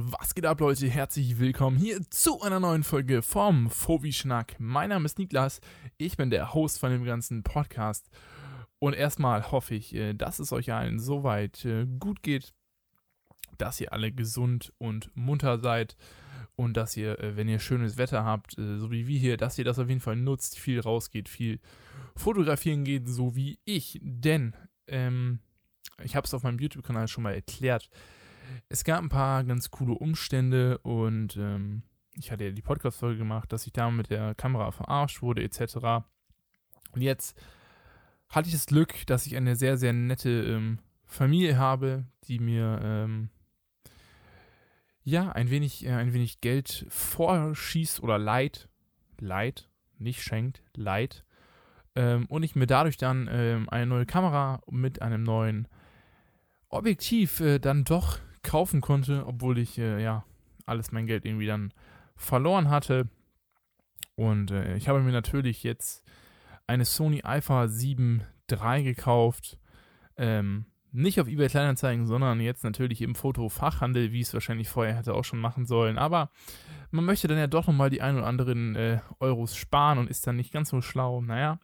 Was geht ab, Leute? Herzlich willkommen hier zu einer neuen Folge vom Fovi-Schnack. Mein Name ist Niklas, ich bin der Host von dem ganzen Podcast. Und erstmal hoffe ich, äh, dass es euch allen soweit äh, gut geht, dass ihr alle gesund und munter seid und dass ihr, äh, wenn ihr schönes Wetter habt, so wie wir hier, dass ihr das auf jeden Fall nutzt, viel rausgeht, viel fotografieren geht, so wie ich. Denn, ähm, ich habe es auf meinem YouTube-Kanal schon mal erklärt, es gab ein paar ganz coole Umstände und ähm, ich hatte ja die Podcast-Folge gemacht, dass ich da mit der Kamera verarscht wurde, etc. Und jetzt hatte ich das Glück, dass ich eine sehr, sehr nette ähm, Familie habe, die mir ähm, ja ein wenig, äh, ein wenig Geld vorschießt oder leiht. Leiht, nicht schenkt, leiht. Ähm, und ich mir dadurch dann ähm, eine neue Kamera mit einem neuen Objektiv äh, dann doch kaufen konnte, obwohl ich äh, ja alles mein Geld irgendwie dann verloren hatte. Und äh, ich habe mir natürlich jetzt eine Sony Alpha 7 III gekauft. Ähm, nicht auf eBay Kleinanzeigen, sondern jetzt natürlich im Fotofachhandel, wie es wahrscheinlich vorher hätte auch schon machen sollen. Aber man möchte dann ja doch nochmal die ein oder anderen äh, Euros sparen und ist dann nicht ganz so schlau. Naja,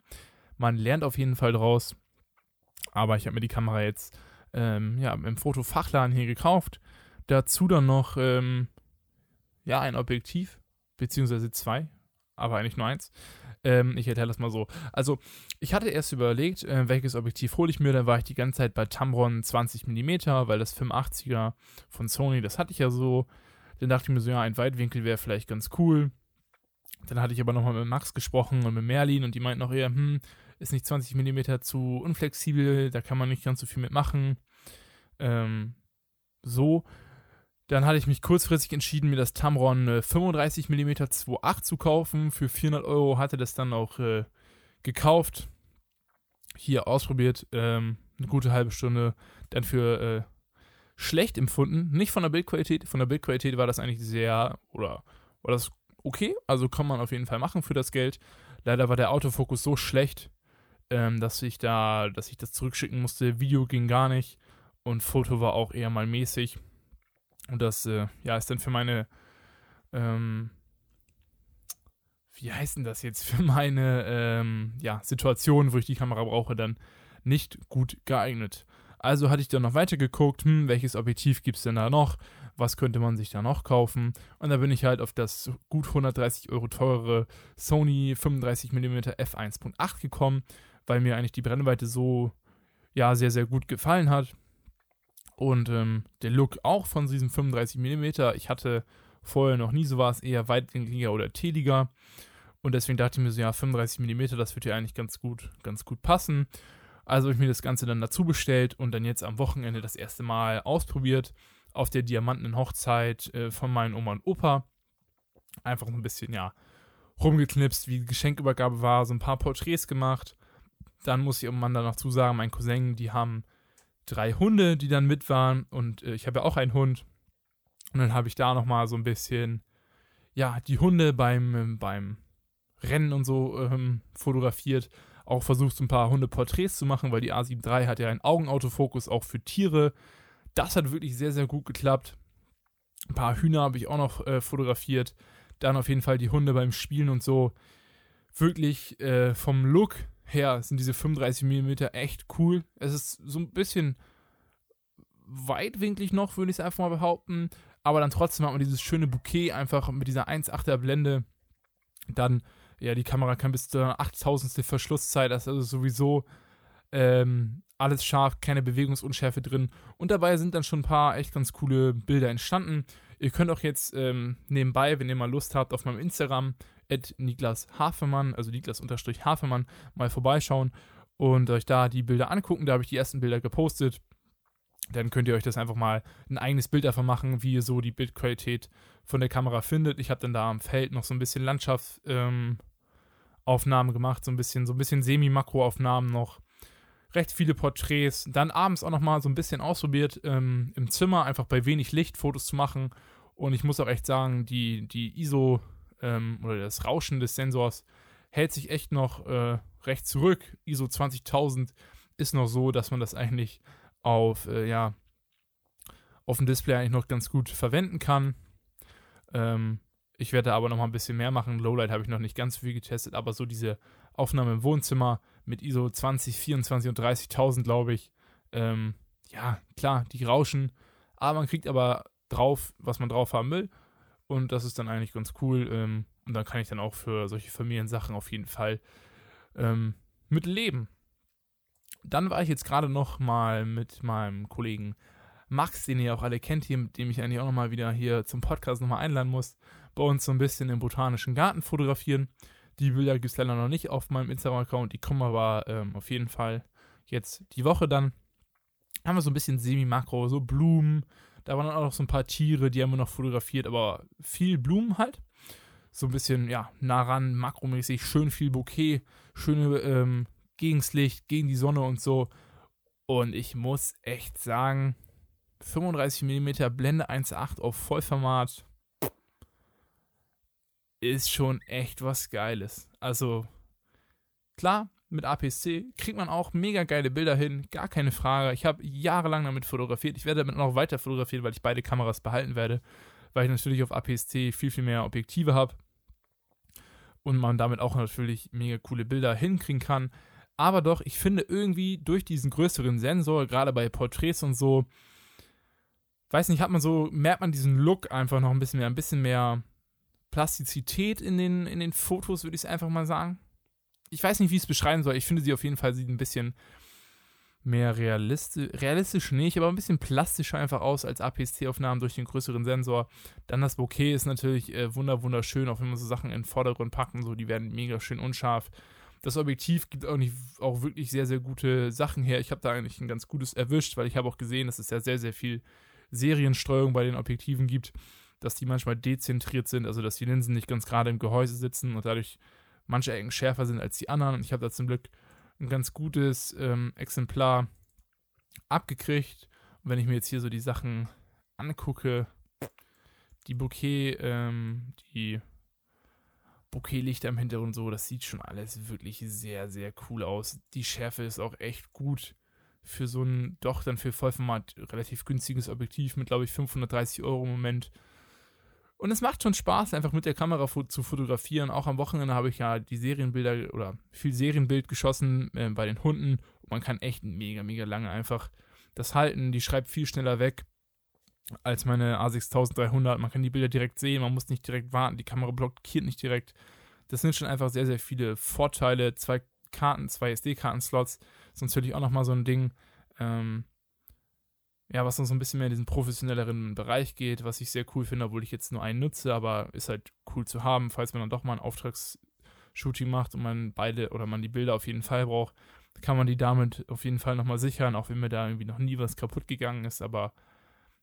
man lernt auf jeden Fall draus. Aber ich habe mir die Kamera jetzt ähm, ja, im Fotofachladen hier gekauft. Dazu dann noch ähm, ja, ein Objektiv, beziehungsweise zwei, aber eigentlich nur eins. Ähm, ich erkläre das mal so. Also, ich hatte erst überlegt, äh, welches Objektiv hole ich mir. Dann war ich die ganze Zeit bei Tamron 20 mm, weil das 85er von Sony, das hatte ich ja so. Dann dachte ich mir so, ja, ein Weitwinkel wäre vielleicht ganz cool. Dann hatte ich aber nochmal mit Max gesprochen und mit Merlin und die meinten auch eher, hm, ist nicht 20 mm zu unflexibel, da kann man nicht ganz so viel mitmachen. Ähm, so. Dann hatte ich mich kurzfristig entschieden, mir das Tamron 35 mm 2.8 zu kaufen. Für 400 Euro hatte das dann auch äh, gekauft. Hier ausprobiert, ähm, eine gute halbe Stunde. Dann für äh, schlecht empfunden. Nicht von der Bildqualität. Von der Bildqualität war das eigentlich sehr, oder war das okay. Also kann man auf jeden Fall machen für das Geld. Leider war der Autofokus so schlecht, ähm, dass ich da, dass ich das zurückschicken musste. Video ging gar nicht und Foto war auch eher mal mäßig. Und das, äh, ja, ist dann für meine, ähm, wie heißt denn das jetzt, für meine, ähm, ja, Situation, wo ich die Kamera brauche, dann nicht gut geeignet. Also hatte ich dann noch weiter geguckt, hm, welches Objektiv gibt es denn da noch? Was könnte man sich da noch kaufen? Und da bin ich halt auf das gut 130 Euro teure Sony 35mm f1.8 gekommen, weil mir eigentlich die Brennweite so, ja, sehr, sehr gut gefallen hat. Und ähm, der Look auch von diesem 35mm. Ich hatte vorher noch nie sowas, eher weitwinkliger oder teliger. Und deswegen dachte ich mir so, ja, 35mm, das wird ja eigentlich ganz gut, ganz gut passen. Also habe ich mir das Ganze dann dazu bestellt und dann jetzt am Wochenende das erste Mal ausprobiert auf der diamantenen Hochzeit äh, von meinen Oma und Opa. Einfach ein bisschen, ja, rumgeknipst, wie die Geschenkübergabe war, so ein paar Porträts gemacht. Dann muss ich irgendwann dann noch zusagen, mein Cousin, die haben drei Hunde, die dann mit waren und äh, ich habe ja auch einen Hund. Und dann habe ich da nochmal so ein bisschen, ja, die Hunde beim, ähm, beim Rennen und so ähm, fotografiert. Auch versucht, so ein paar Hundeporträts zu machen, weil die A7 III hat ja einen Augenautofokus auch für Tiere. Das hat wirklich sehr, sehr gut geklappt. Ein paar Hühner habe ich auch noch äh, fotografiert. Dann auf jeden Fall die Hunde beim Spielen und so. Wirklich äh, vom Look her sind diese 35 mm echt cool. Es ist so ein bisschen weitwinklig noch, würde ich es einfach mal behaupten. Aber dann trotzdem hat man dieses schöne Bouquet einfach mit dieser 1,8er Blende. Dann, ja, die Kamera kann bis zu einer 8000. Verschlusszeit, das ist also sowieso ähm, alles scharf, keine Bewegungsunschärfe drin. Und dabei sind dann schon ein paar echt ganz coole Bilder entstanden. Ihr könnt auch jetzt ähm, nebenbei, wenn ihr mal Lust habt, auf meinem Instagram Niklas Hafemann, also Niklas-Hafemann, mal vorbeischauen und euch da die Bilder angucken. Da habe ich die ersten Bilder gepostet. Dann könnt ihr euch das einfach mal ein eigenes Bild davon machen, wie ihr so die Bildqualität von der Kamera findet. Ich habe dann da am Feld noch so ein bisschen Landschaftsaufnahmen ähm, gemacht, so ein bisschen, so ein bisschen Semi-Makroaufnahmen noch. Recht viele Porträts. Dann abends auch noch mal so ein bisschen ausprobiert, ähm, im Zimmer einfach bei wenig Licht Fotos zu machen. Und ich muss auch echt sagen, die, die ISO ähm, oder das Rauschen des Sensors hält sich echt noch äh, recht zurück. ISO 20000 ist noch so, dass man das eigentlich auf, äh, ja, auf dem Display eigentlich noch ganz gut verwenden kann. Ähm, ich werde aber noch mal ein bisschen mehr machen. Lowlight habe ich noch nicht ganz viel getestet, aber so diese Aufnahme im Wohnzimmer mit ISO 20, 24 und 30.000, glaube ich. Ähm, ja, klar, die rauschen, aber man kriegt aber drauf, was man drauf haben will. Und das ist dann eigentlich ganz cool. Ähm, und dann kann ich dann auch für solche Familiensachen auf jeden Fall ähm, mit leben. Dann war ich jetzt gerade noch mal mit meinem Kollegen Max, den ihr auch alle kennt hier, mit dem ich eigentlich auch noch mal wieder hier zum Podcast noch mal einladen muss, bei uns so ein bisschen im botanischen Garten fotografieren. Die Bilder gibt es leider noch nicht auf meinem Instagram-Account, die kommen aber ähm, auf jeden Fall jetzt die Woche dann. Haben wir so ein bisschen Semi-Makro, so Blumen. Da waren dann auch noch so ein paar Tiere, die haben wir noch fotografiert, aber viel Blumen halt. So ein bisschen, ja, nah ran, makromäßig, schön viel Bouquet, schöne ähm, Gegenslicht, gegen die Sonne und so. Und ich muss echt sagen, 35 mm Blende 1.8 auf Vollformat ist schon echt was Geiles. Also, klar, mit APS-C kriegt man auch mega geile Bilder hin, gar keine Frage. Ich habe jahrelang damit fotografiert. Ich werde damit noch weiter fotografieren, weil ich beide Kameras behalten werde, weil ich natürlich auf APS-C viel, viel mehr Objektive habe und man damit auch natürlich mega coole Bilder hinkriegen kann. Aber doch, ich finde irgendwie durch diesen größeren Sensor, gerade bei Porträts und so, weiß nicht, hat man so, merkt man diesen Look einfach noch ein bisschen mehr, ein bisschen mehr Plastizität in den, in den Fotos, würde ich es einfach mal sagen. Ich weiß nicht, wie ich es beschreiben soll. Ich finde sie auf jeden Fall sieht ein bisschen mehr realistisch, realistisch nicht, aber ein bisschen plastischer einfach aus als APS-C-Aufnahmen durch den größeren Sensor. Dann das Bokeh ist natürlich äh, wunder wunderschön, auch wenn man so Sachen in den Vordergrund packen, so die werden mega schön unscharf. Das Objektiv gibt auch nicht auch wirklich sehr sehr gute Sachen her. Ich habe da eigentlich ein ganz gutes erwischt, weil ich habe auch gesehen, dass es ja sehr sehr viel Serienstreuung bei den Objektiven gibt dass die manchmal dezentriert sind, also dass die Linsen nicht ganz gerade im Gehäuse sitzen und dadurch manche Ecken schärfer sind als die anderen. Und ich habe da zum Glück ein ganz gutes ähm, Exemplar abgekriegt. Und wenn ich mir jetzt hier so die Sachen angucke, die Bouquet, ähm, die Bouquetlichter im Hintergrund so, das sieht schon alles wirklich sehr, sehr cool aus. Die Schärfe ist auch echt gut für so ein doch dann für Vollformat relativ günstiges Objektiv mit, glaube ich, 530 Euro im Moment. Und es macht schon Spaß, einfach mit der Kamera zu fotografieren. Auch am Wochenende habe ich ja die Serienbilder oder viel Serienbild geschossen äh, bei den Hunden. Und man kann echt mega, mega lange einfach das halten. Die schreibt viel schneller weg als meine A6300. Man kann die Bilder direkt sehen, man muss nicht direkt warten, die Kamera blockiert nicht direkt. Das sind schon einfach sehr, sehr viele Vorteile. Zwei Karten, zwei SD-Karten-Slots, ist natürlich auch nochmal so ein Ding. Ähm, ja, was noch so ein bisschen mehr in diesen professionelleren Bereich geht, was ich sehr cool finde, obwohl ich jetzt nur einen nutze, aber ist halt cool zu haben, falls man dann doch mal ein Auftragsshooting macht und man beide oder man die Bilder auf jeden Fall braucht, kann man die damit auf jeden Fall nochmal sichern, auch wenn mir da irgendwie noch nie was kaputt gegangen ist, aber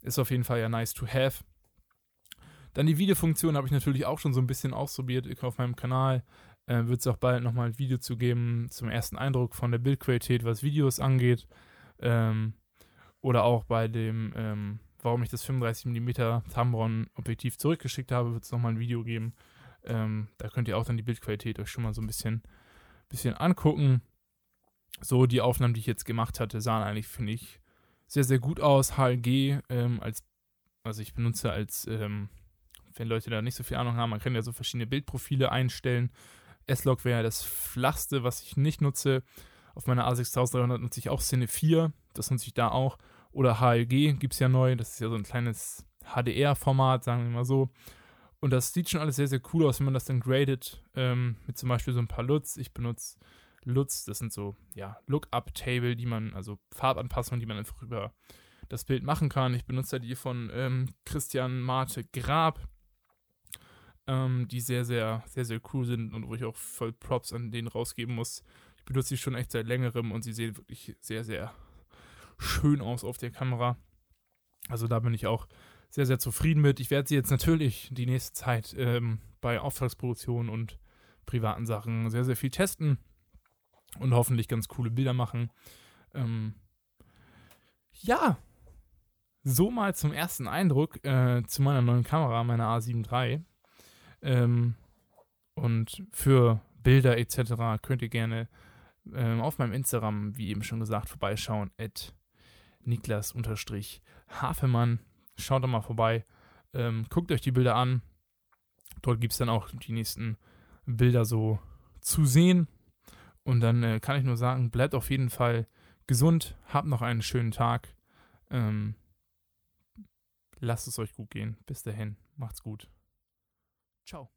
ist auf jeden Fall ja nice to have. Dann die Videofunktion habe ich natürlich auch schon so ein bisschen ausprobiert auf meinem Kanal. Äh, Wird es auch bald nochmal ein Video zu geben zum ersten Eindruck von der Bildqualität, was Videos angeht. Ähm, oder auch bei dem, ähm, warum ich das 35mm Tamron-Objektiv zurückgeschickt habe, wird es nochmal ein Video geben. Ähm, da könnt ihr auch dann die Bildqualität euch schon mal so ein bisschen, bisschen angucken. So, die Aufnahmen, die ich jetzt gemacht hatte, sahen eigentlich, finde ich, sehr, sehr gut aus. HLG ähm, als, also ich benutze als, ähm, wenn Leute da nicht so viel Ahnung haben, man kann ja so verschiedene Bildprofile einstellen. S-Log wäre das flachste, was ich nicht nutze. Auf meiner A6300 nutze ich auch Cine 4, das nutze ich da auch. Oder HLG gibt es ja neu, das ist ja so ein kleines HDR-Format, sagen wir mal so. Und das sieht schon alles sehr, sehr cool aus, wenn man das dann gradet, ähm, mit zum Beispiel so ein paar LUTs. Ich benutze LUTs, das sind so, ja, Lookup-Table, die man, also Farbanpassungen, die man einfach über das Bild machen kann. Ich benutze die von ähm, Christian Marte Grab, ähm, die sehr, sehr, sehr, sehr cool sind und wo ich auch voll Props an denen rausgeben muss. Ich benutze sie schon echt seit längerem und sie sehen wirklich sehr, sehr schön aus auf der Kamera. Also da bin ich auch sehr, sehr zufrieden mit. Ich werde sie jetzt natürlich die nächste Zeit ähm, bei Auftragsproduktionen und privaten Sachen sehr, sehr viel testen und hoffentlich ganz coole Bilder machen. Ähm, ja, so mal zum ersten Eindruck äh, zu meiner neuen Kamera, meiner A7 III. Ähm, und für Bilder etc. könnt ihr gerne ähm, auf meinem Instagram, wie eben schon gesagt, vorbeischauen. At Niklas-Hafemann. schaut da mal vorbei. Ähm, guckt euch die Bilder an. Dort gibt es dann auch die nächsten Bilder so zu sehen. Und dann äh, kann ich nur sagen, bleibt auf jeden Fall gesund, habt noch einen schönen Tag. Ähm, lasst es euch gut gehen. Bis dahin, macht's gut. Ciao.